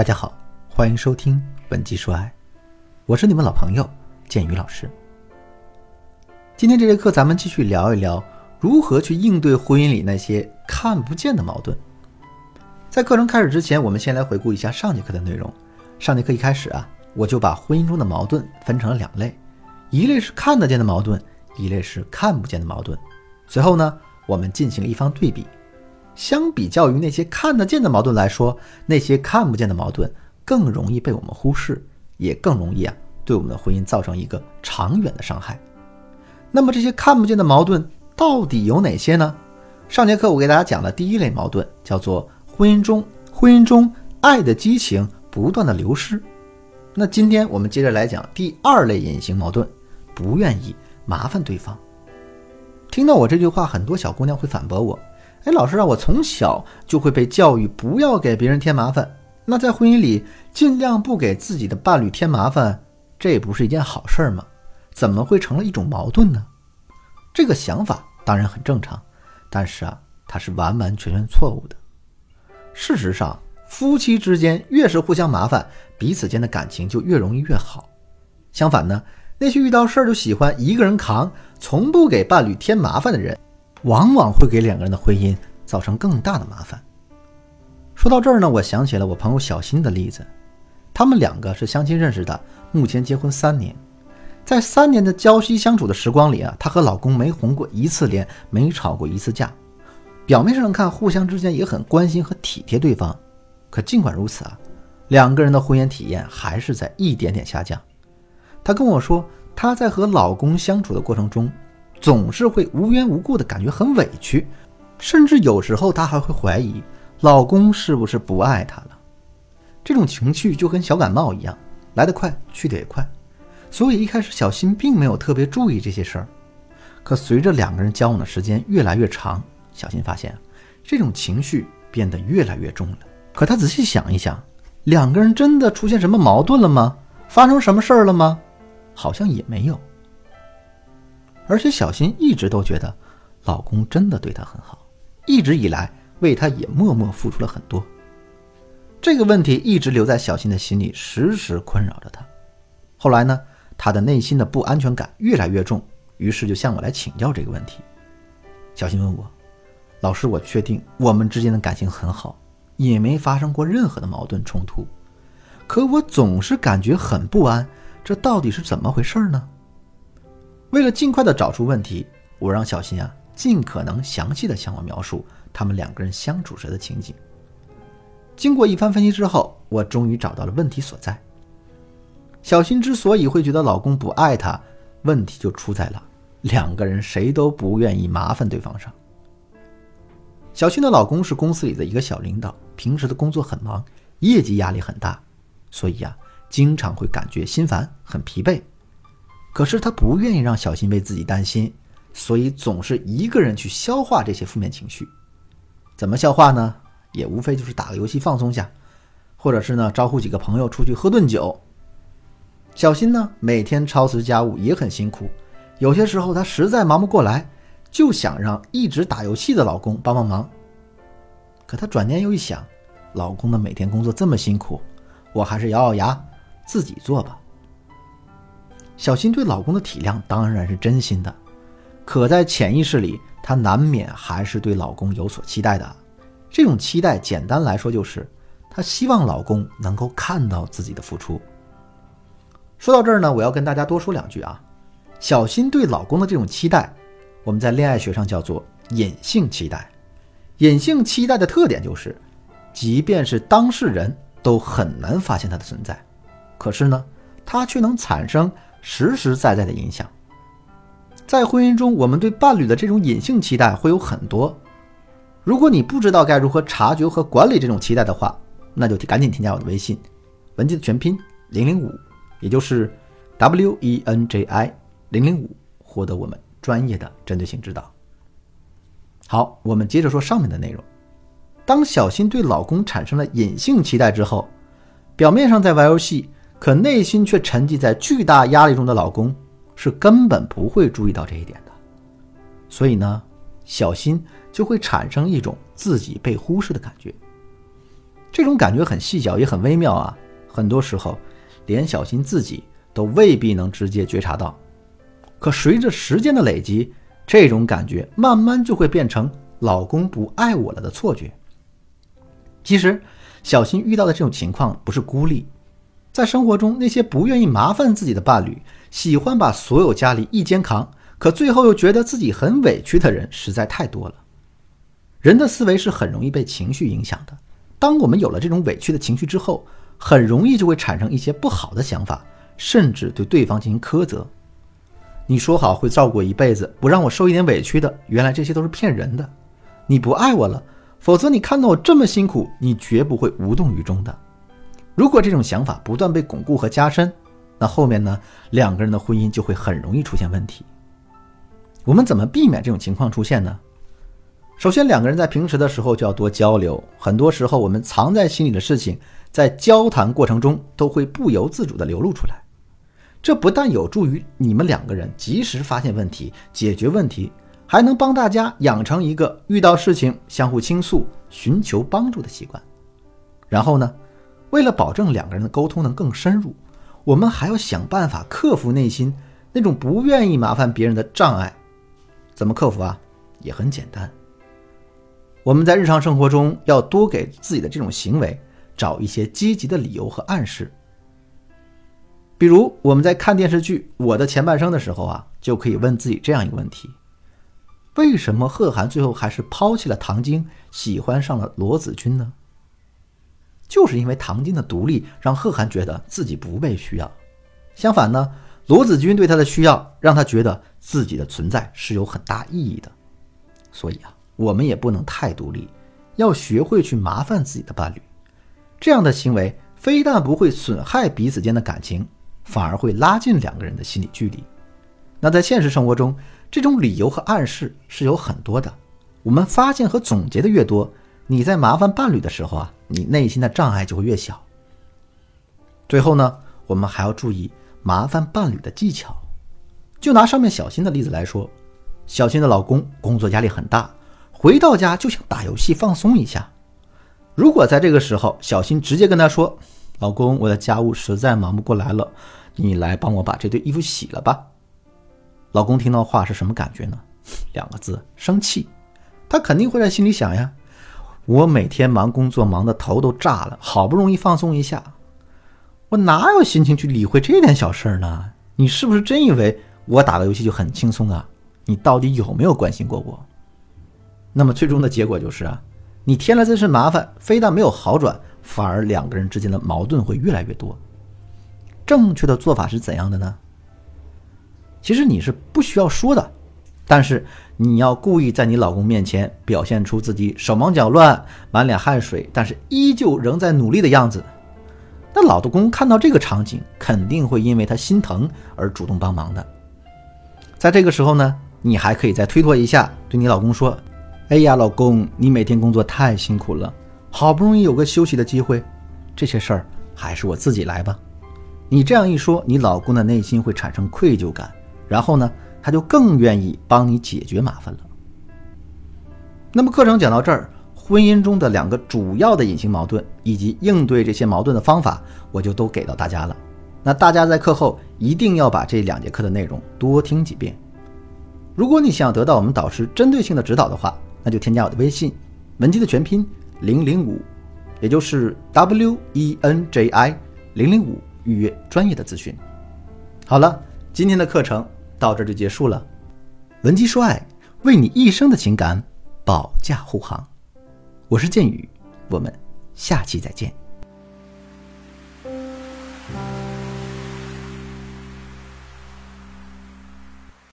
大家好，欢迎收听《文姬说爱》，我是你们老朋友建宇老师。今天这节课，咱们继续聊一聊如何去应对婚姻里那些看不见的矛盾。在课程开始之前，我们先来回顾一下上节课的内容。上节课一开始啊，我就把婚姻中的矛盾分成了两类，一类是看得见的矛盾，一类是看不见的矛盾。随后呢，我们进行了一番对比。相比较于那些看得见的矛盾来说，那些看不见的矛盾更容易被我们忽视，也更容易啊对我们的婚姻造成一个长远的伤害。那么这些看不见的矛盾到底有哪些呢？上节课我给大家讲的第一类矛盾叫做婚姻中婚姻中爱的激情不断的流失。那今天我们接着来讲第二类隐形矛盾，不愿意麻烦对方。听到我这句话，很多小姑娘会反驳我。哎，老师啊，我从小就会被教育不要给别人添麻烦。那在婚姻里，尽量不给自己的伴侣添麻烦，这不是一件好事吗？怎么会成了一种矛盾呢？这个想法当然很正常，但是啊，它是完完全全错误的。事实上，夫妻之间越是互相麻烦，彼此间的感情就越容易越好。相反呢，那些遇到事儿就喜欢一个人扛，从不给伴侣添麻烦的人。往往会给两个人的婚姻造成更大的麻烦。说到这儿呢，我想起了我朋友小新的例子。他们两个是相亲认识的，目前结婚三年。在三年的朝夕相处的时光里啊，她和老公没红过一次脸，没吵过一次架。表面上看，互相之间也很关心和体贴对方。可尽管如此啊，两个人的婚姻体验还是在一点点下降。她跟我说，她在和老公相处的过程中。总是会无缘无故的感觉很委屈，甚至有时候她还会怀疑老公是不是不爱她了。这种情绪就跟小感冒一样，来得快，去得也快。所以一开始小新并没有特别注意这些事儿。可随着两个人交往的时间越来越长，小新发现这种情绪变得越来越重了。可他仔细想一想，两个人真的出现什么矛盾了吗？发生什么事儿了吗？好像也没有。而且小新一直都觉得，老公真的对她很好，一直以来为她也默默付出了很多。这个问题一直留在小新的心里，时时困扰着她。后来呢，她的内心的不安全感越来越重，于是就向我来请教这个问题。小新问我：“老师，我确定我们之间的感情很好，也没发生过任何的矛盾冲突，可我总是感觉很不安，这到底是怎么回事呢？”为了尽快的找出问题，我让小新啊尽可能详细的向我描述他们两个人相处时的情景。经过一番分析之后，我终于找到了问题所在。小新之所以会觉得老公不爱她，问题就出在了两个人谁都不愿意麻烦对方上。小新的老公是公司里的一个小领导，平时的工作很忙，业绩压力很大，所以呀，经常会感觉心烦，很疲惫。可是他不愿意让小新为自己担心，所以总是一个人去消化这些负面情绪。怎么消化呢？也无非就是打个游戏放松下，或者是呢招呼几个朋友出去喝顿酒。小新呢每天操持家务也很辛苦，有些时候他实在忙不过来，就想让一直打游戏的老公帮帮忙。可他转念又一想，老公的每天工作这么辛苦，我还是咬咬牙自己做吧。小新对老公的体谅当然是真心的，可在潜意识里，她难免还是对老公有所期待的。这种期待，简单来说就是，她希望老公能够看到自己的付出。说到这儿呢，我要跟大家多说两句啊。小新对老公的这种期待，我们在恋爱学上叫做隐性期待。隐性期待的特点就是，即便是当事人都很难发现它的存在，可是呢，它却能产生。实实在在的影响，在婚姻中，我们对伴侣的这种隐性期待会有很多。如果你不知道该如何察觉和管理这种期待的话，那就赶紧添加我的微信，文姬的全拼零零五，也就是 W E N J I 零零五，获得我们专业的针对性指导。好，我们接着说上面的内容。当小新对老公产生了隐性期待之后，表面上在玩游戏。可内心却沉寂在巨大压力中的老公，是根本不会注意到这一点的。所以呢，小新就会产生一种自己被忽视的感觉。这种感觉很细小，也很微妙啊。很多时候，连小新自己都未必能直接觉察到。可随着时间的累积，这种感觉慢慢就会变成老公不爱我了的错觉。其实，小新遇到的这种情况不是孤立，在生活中，那些不愿意麻烦自己的伴侣，喜欢把所有家里一肩扛，可最后又觉得自己很委屈的人实在太多了。人的思维是很容易被情绪影响的。当我们有了这种委屈的情绪之后，很容易就会产生一些不好的想法，甚至对对方进行苛责。你说好会照顾我一辈子，不让我受一点委屈的，原来这些都是骗人的。你不爱我了，否则你看到我这么辛苦，你绝不会无动于衷的。如果这种想法不断被巩固和加深，那后面呢，两个人的婚姻就会很容易出现问题。我们怎么避免这种情况出现呢？首先，两个人在平时的时候就要多交流。很多时候，我们藏在心里的事情，在交谈过程中都会不由自主地流露出来。这不但有助于你们两个人及时发现问题、解决问题，还能帮大家养成一个遇到事情相互倾诉、寻求帮助的习惯。然后呢，为了保证两个人的沟通能更深入，我们还要想办法克服内心那种不愿意麻烦别人的障碍。怎么克服啊？也很简单。我们在日常生活中要多给自己的这种行为找一些积极的理由和暗示。比如我们在看电视剧《我的前半生》的时候啊，就可以问自己这样一个问题：为什么贺涵最后还是抛弃了唐晶，喜欢上了罗子君呢？就是因为唐晶的独立让贺涵觉得自己不被需要，相反呢，罗子君对他的需要让他觉得自己的存在是有很大意义的。所以啊。我们也不能太独立，要学会去麻烦自己的伴侣。这样的行为非但不会损害彼此间的感情，反而会拉近两个人的心理距离。那在现实生活中，这种理由和暗示是有很多的。我们发现和总结的越多，你在麻烦伴侣的时候啊，你内心的障碍就会越小。最后呢，我们还要注意麻烦伴侣的技巧。就拿上面小新的例子来说，小新的老公工作压力很大。回到家就想打游戏放松一下。如果在这个时候，小新直接跟他说：“老公，我的家务实在忙不过来了，你来帮我把这堆衣服洗了吧。”老公听到话是什么感觉呢？两个字：生气。他肯定会在心里想呀：“我每天忙工作忙得头都炸了，好不容易放松一下，我哪有心情去理会这点小事儿呢？你是不是真以为我打个游戏就很轻松啊？你到底有没有关心过我？”那么最终的结果就是啊，你添了这事麻烦，非但没有好转，反而两个人之间的矛盾会越来越多。正确的做法是怎样的呢？其实你是不需要说的，但是你要故意在你老公面前表现出自己手忙脚乱、满脸汗水，但是依旧仍在努力的样子。那老公看到这个场景，肯定会因为他心疼而主动帮忙的。在这个时候呢，你还可以再推脱一下，对你老公说。哎呀，老公，你每天工作太辛苦了，好不容易有个休息的机会，这些事儿还是我自己来吧。你这样一说，你老公的内心会产生愧疚感，然后呢，他就更愿意帮你解决麻烦了。那么课程讲到这儿，婚姻中的两个主要的隐形矛盾以及应对这些矛盾的方法，我就都给到大家了。那大家在课后一定要把这两节课的内容多听几遍。如果你想得到我们导师针对性的指导的话，那就添加我的微信，文姬的全拼零零五，也就是 W E N J I 零零五，预约专业的咨询。好了，今天的课程到这就结束了。文姬说爱，为你一生的情感保驾护航。我是剑宇，我们下期再见。